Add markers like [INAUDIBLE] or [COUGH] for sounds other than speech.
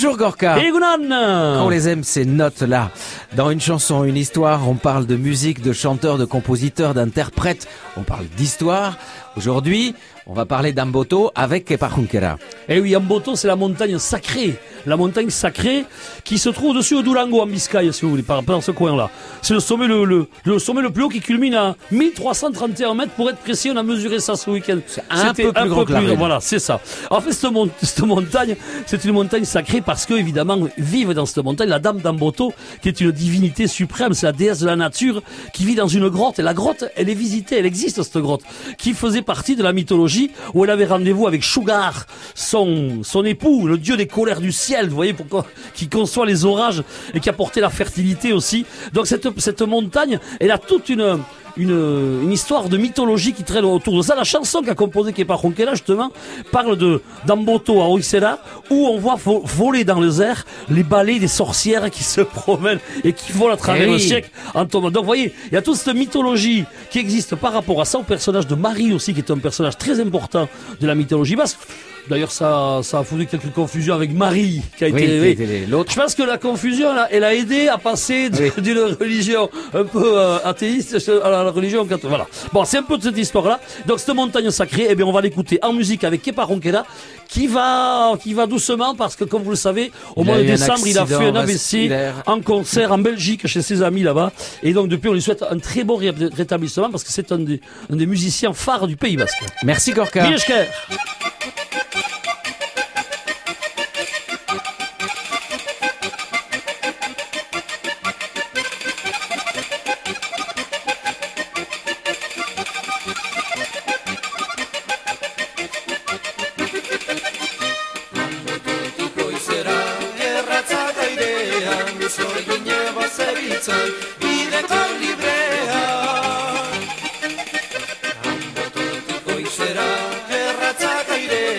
Bonjour Gorka. Egunon On les aime ces notes-là. Dans une chanson, une histoire, on parle de musique, de chanteurs, de compositeurs, d'interprètes. On parle d'histoire. Aujourd'hui, on va parler d'Amboto avec Kepa Junquera. Eh oui, Amboto, c'est la montagne sacrée. La montagne sacrée qui se trouve au-dessus de Durango, en Biscaye, si vous voulez, par, par ce coin-là. C'est le sommet le, le, le sommet le plus haut qui culmine à 1331 mètres. Pour être précis, on a mesuré ça ce week-end. un C'était peu plus grand que. Voilà, c'est ça. En fait, cette, mon- cette montagne, c'est une montagne sacrée parce que, évidemment, vive dans cette montagne la dame d'Amboto, qui est une divinité suprême. C'est la déesse de la nature qui vit dans une grotte. Et la grotte, elle est visitée, elle existe, cette grotte, qui faisait partie de la mythologie où elle avait rendez-vous avec Sugar, son, son époux, le dieu des colères du ciel, vous voyez, pourquoi, qui conçoit les orages et qui a porté la fertilité aussi. Donc cette, cette montagne, elle a toute une, une, une histoire de mythologie qui traîne autour de ça. La chanson qu'a composée Kepa Ronquela, justement, parle de d'Amboto à Oisela, où on voit vo- voler dans les airs les balais des sorcières qui se [LAUGHS] promènent et qui volent à travers Eh le oui. siècle en tombant. Donc, vous voyez, il y a toute cette mythologie qui existe par rapport à ça, au personnage de Marie aussi, qui est un personnage très important de la mythologie basque. D'ailleurs, ça, ça a foutu quelques confusions avec Marie, qui a Oui, été... qui était l'autre. Je pense que la confusion, elle a, elle a aidé à passer [LAUGHS] d'une religion un peu euh, athéiste à la religion catholique. Voilà. Bon, c'est un peu de cette histoire-là. Donc, cette montagne sacrée, eh bien, on va l'écouter en musique avec Kepa Ronquera, qui va, qui va doucement parce que, comme vous le savez, au Il mois de décembre, il a fait un AVC en concert en Belgique chez ses amis là-bas. Et donc, depuis, on lui souhaite un très bon ré- rétablissement parce que c'est un des, un des musiciens phares du Pays Basque. Merci Gorka. svoju njevo sevica ide kao librea. Tamo to ti koji se rade, raca kaj rea.